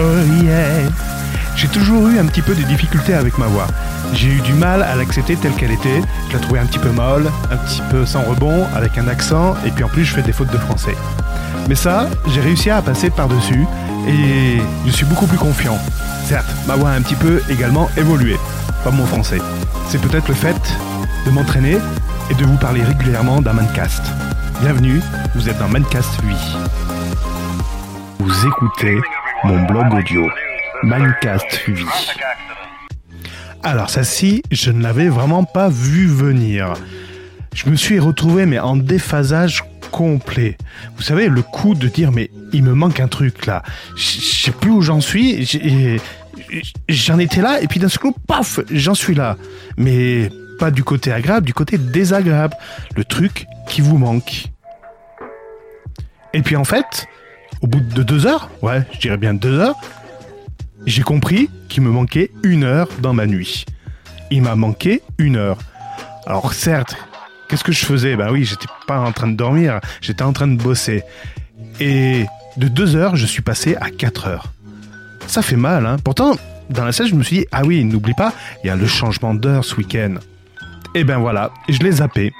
Oh yeah. J'ai toujours eu un petit peu de difficulté avec ma voix. J'ai eu du mal à l'accepter telle qu'elle était. Je la trouvais un petit peu molle, un petit peu sans rebond, avec un accent, et puis en plus je fais des fautes de français. Mais ça, j'ai réussi à passer par-dessus, et je suis beaucoup plus confiant. Certes, ma voix a un petit peu également évolué, pas mon français. C'est peut-être le fait de m'entraîner et de vous parler régulièrement d'un Mancast. Bienvenue, vous êtes dans Mancast 8. Vous écoutez mon blog audio, Mancast 8. Alors, ça ci je ne l'avais vraiment pas vu venir. Je me suis retrouvé mais en déphasage complet. Vous savez, le coup de dire mais il me manque un truc là. Je sais plus où j'en suis. J'en étais là et puis d'un coup, paf, j'en suis là. Mais pas du côté agréable, du côté désagréable. Le truc qui vous manque. Et puis en fait, au bout de deux heures, ouais, je dirais bien deux heures, j'ai compris qu'il me manquait une heure dans ma nuit. Il m'a manqué une heure. Alors certes, qu'est-ce que je faisais? Ben oui, j'étais pas en train de dormir, j'étais en train de bosser. Et de deux heures, je suis passé à quatre heures. Ça fait mal, hein Pourtant, dans la salle, je me suis dit, ah oui, n'oublie pas, il y a le changement d'heure ce week-end. Et ben voilà, je l'ai zappé.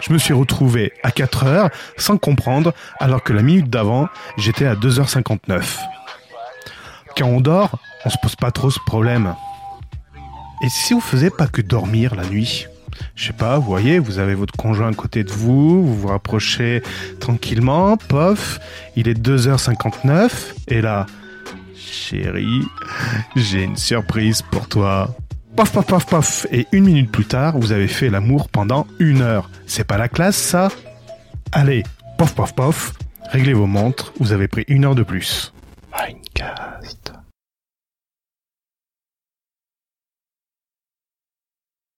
Je me suis retrouvé à 4 heures sans comprendre, alors que la minute d'avant, j'étais à 2h59. Quand on dort, on se pose pas trop ce problème. Et si vous faisiez pas que dormir la nuit? Je sais pas, vous voyez, vous avez votre conjoint à côté de vous, vous vous rapprochez tranquillement, pof, il est 2h59, et là, chérie, j'ai une surprise pour toi. Pof, pof, pof, pof, et une minute plus tard, vous avez fait l'amour pendant une heure. C'est pas la classe, ça? Allez, pof, pof, pof, réglez vos montres, vous avez pris une heure de plus.